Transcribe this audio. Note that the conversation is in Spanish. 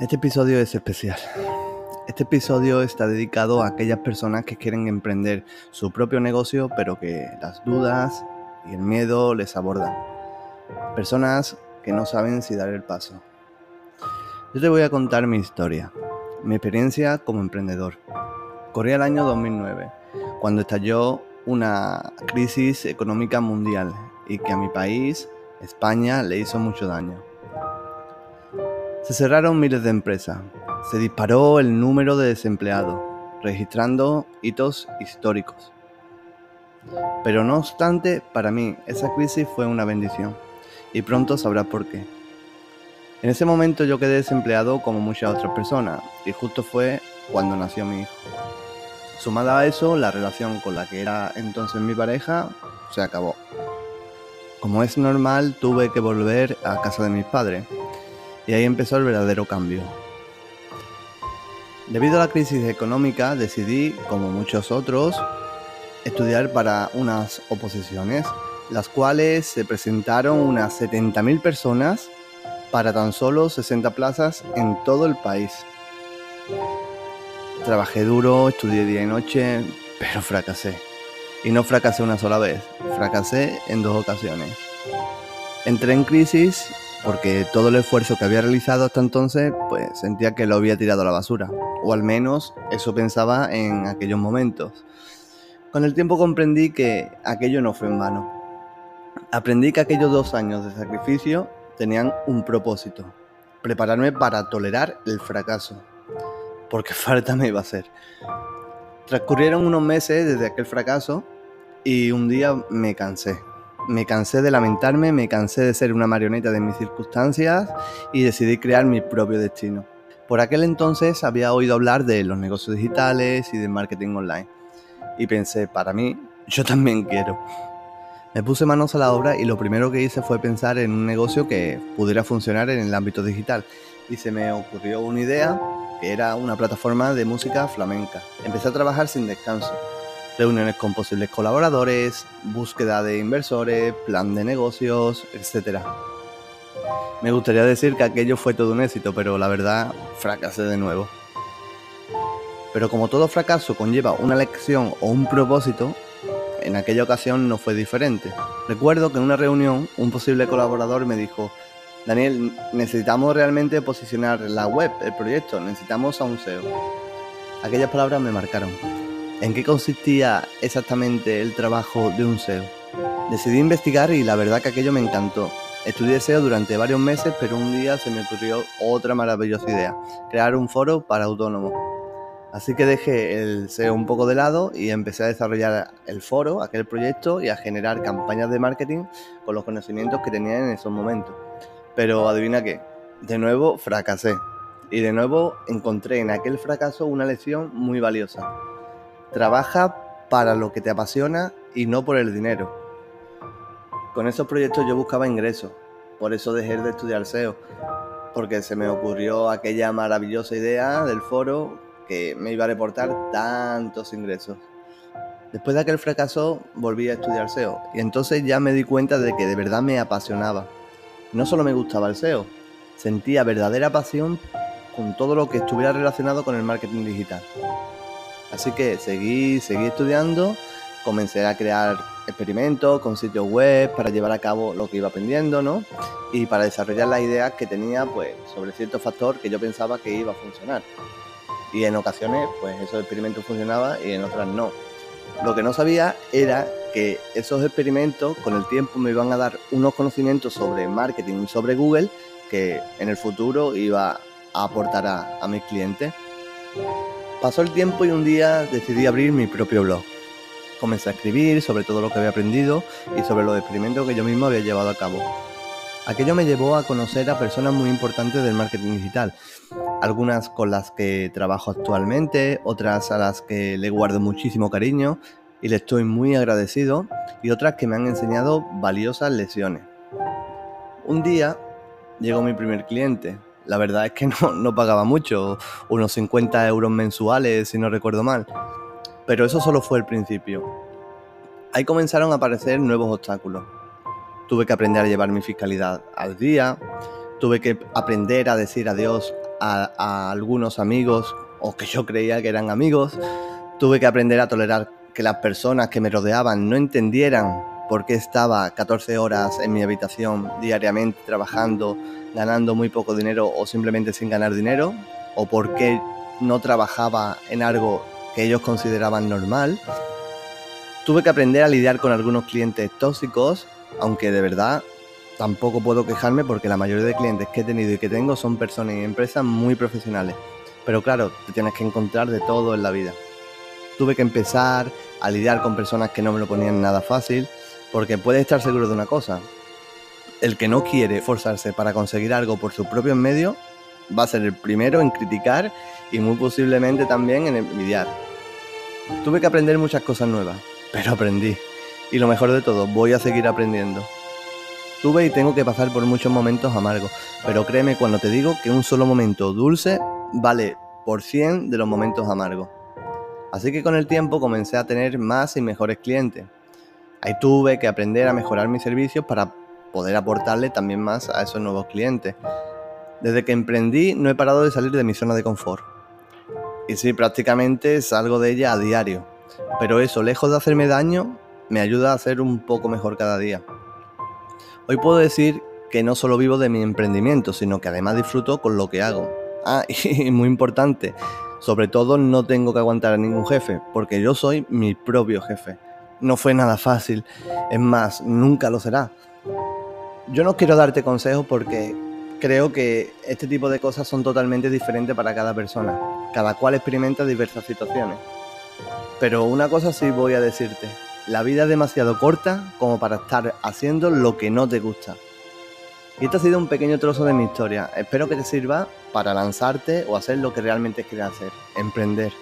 Este episodio es especial. Este episodio está dedicado a aquellas personas que quieren emprender su propio negocio, pero que las dudas y el miedo les abordan. Personas que no saben si dar el paso. Yo te voy a contar mi historia, mi experiencia como emprendedor. Corría el año 2009, cuando estalló una crisis económica mundial y que a mi país, España, le hizo mucho daño. Se cerraron miles de empresas. Se disparó el número de desempleados, registrando hitos históricos. Pero no obstante, para mí esa crisis fue una bendición. Y pronto sabrás por qué. En ese momento yo quedé desempleado como muchas otras personas. Y justo fue cuando nació mi hijo. Sumada a eso, la relación con la que era entonces mi pareja se acabó. Como es normal, tuve que volver a casa de mis padres y ahí empezó el verdadero cambio. Debido a la crisis económica decidí, como muchos otros, estudiar para unas oposiciones, las cuales se presentaron unas 70.000 personas para tan solo 60 plazas en todo el país. Trabajé duro, estudié día y noche, pero fracasé. Y no fracasé una sola vez, fracasé en dos ocasiones. Entré en crisis porque todo el esfuerzo que había realizado hasta entonces, pues sentía que lo había tirado a la basura, o al menos eso pensaba en aquellos momentos. Con el tiempo comprendí que aquello no fue en vano. Aprendí que aquellos dos años de sacrificio tenían un propósito, prepararme para tolerar el fracaso, porque falta me iba a hacer. Transcurrieron unos meses desde aquel fracaso y un día me cansé me cansé de lamentarme, me cansé de ser una marioneta de mis circunstancias y decidí crear mi propio destino. Por aquel entonces había oído hablar de los negocios digitales y de marketing online. Y pensé, para mí, yo también quiero. Me puse manos a la obra y lo primero que hice fue pensar en un negocio que pudiera funcionar en el ámbito digital. Y se me ocurrió una idea que era una plataforma de música flamenca. Empecé a trabajar sin descanso reuniones con posibles colaboradores, búsqueda de inversores, plan de negocios, etc. Me gustaría decir que aquello fue todo un éxito, pero la verdad fracasé de nuevo. Pero como todo fracaso conlleva una lección o un propósito, en aquella ocasión no fue diferente. Recuerdo que en una reunión un posible colaborador me dijo, Daniel, necesitamos realmente posicionar la web, el proyecto, necesitamos a un SEO. Aquellas palabras me marcaron. ¿En qué consistía exactamente el trabajo de un SEO? Decidí investigar y la verdad que aquello me encantó. Estudié SEO durante varios meses, pero un día se me ocurrió otra maravillosa idea, crear un foro para autónomos. Así que dejé el SEO un poco de lado y empecé a desarrollar el foro, aquel proyecto, y a generar campañas de marketing con los conocimientos que tenía en esos momentos. Pero adivina qué, de nuevo fracasé. Y de nuevo encontré en aquel fracaso una lección muy valiosa. Trabaja para lo que te apasiona y no por el dinero. Con esos proyectos yo buscaba ingresos, por eso dejé de estudiar SEO, porque se me ocurrió aquella maravillosa idea del foro que me iba a reportar tantos ingresos. Después de aquel fracaso volví a estudiar SEO y entonces ya me di cuenta de que de verdad me apasionaba. No solo me gustaba el SEO, sentía verdadera pasión con todo lo que estuviera relacionado con el marketing digital. Así que seguí, seguí estudiando, comencé a crear experimentos con sitios web para llevar a cabo lo que iba aprendiendo, ¿no? Y para desarrollar las ideas que tenía, pues, sobre cierto factor que yo pensaba que iba a funcionar. Y en ocasiones, pues, esos experimentos funcionaban y en otras no. Lo que no sabía era que esos experimentos con el tiempo me iban a dar unos conocimientos sobre marketing y sobre Google que en el futuro iba a aportar a, a mis clientes. Pasó el tiempo y un día decidí abrir mi propio blog. Comencé a escribir sobre todo lo que había aprendido y sobre los experimentos que yo mismo había llevado a cabo. Aquello me llevó a conocer a personas muy importantes del marketing digital, algunas con las que trabajo actualmente, otras a las que le guardo muchísimo cariño y le estoy muy agradecido, y otras que me han enseñado valiosas lecciones. Un día llegó mi primer cliente, la verdad es que no, pagaba mucho, unos 50 euros mensuales, si no recuerdo mal. Pero eso solo fue el principio. Ahí comenzaron a aparecer nuevos obstáculos. Tuve que aprender a llevar mi fiscalidad al día, tuve que aprender a decir adiós a, a algunos amigos, o que yo creía que eran amigos. Tuve que aprender a tolerar que las personas que me rodeaban no entendieran por qué estaba 14 horas en mi habitación diariamente trabajando, ganando muy poco dinero o simplemente sin ganar dinero, o por qué no trabajaba en algo que ellos consideraban normal. Tuve que aprender a lidiar con algunos clientes tóxicos, aunque de verdad tampoco puedo quejarme porque la mayoría de clientes que he tenido y que tengo son personas y empresas muy profesionales. Pero claro, te tienes que encontrar de todo en la vida. Tuve que empezar a lidiar con personas que no me lo ponían nada fácil, porque puedes estar seguro de una cosa. El que no quiere forzarse para conseguir algo por sus propios medios va a ser el primero en criticar y muy posiblemente también en envidiar. Tuve que aprender muchas cosas nuevas, pero aprendí. Y lo mejor de todo, voy a seguir aprendiendo. Tuve y tengo que pasar por muchos momentos amargos, pero créeme cuando te digo que un solo momento dulce vale por 100 de los momentos amargos. Así que con el tiempo comencé a tener más y mejores clientes. Ahí tuve que aprender a mejorar mis servicios para poder aportarle también más a esos nuevos clientes. Desde que emprendí no he parado de salir de mi zona de confort. Y sí, prácticamente salgo de ella a diario. Pero eso, lejos de hacerme daño, me ayuda a ser un poco mejor cada día. Hoy puedo decir que no solo vivo de mi emprendimiento, sino que además disfruto con lo que hago. Ah, y muy importante, sobre todo no tengo que aguantar a ningún jefe, porque yo soy mi propio jefe. No fue nada fácil, es más, nunca lo será. Yo no quiero darte consejos porque creo que este tipo de cosas son totalmente diferentes para cada persona. Cada cual experimenta diversas situaciones. Pero una cosa sí voy a decirte, la vida es demasiado corta como para estar haciendo lo que no te gusta. Y este ha sido un pequeño trozo de mi historia. Espero que te sirva para lanzarte o hacer lo que realmente quieras hacer, emprender.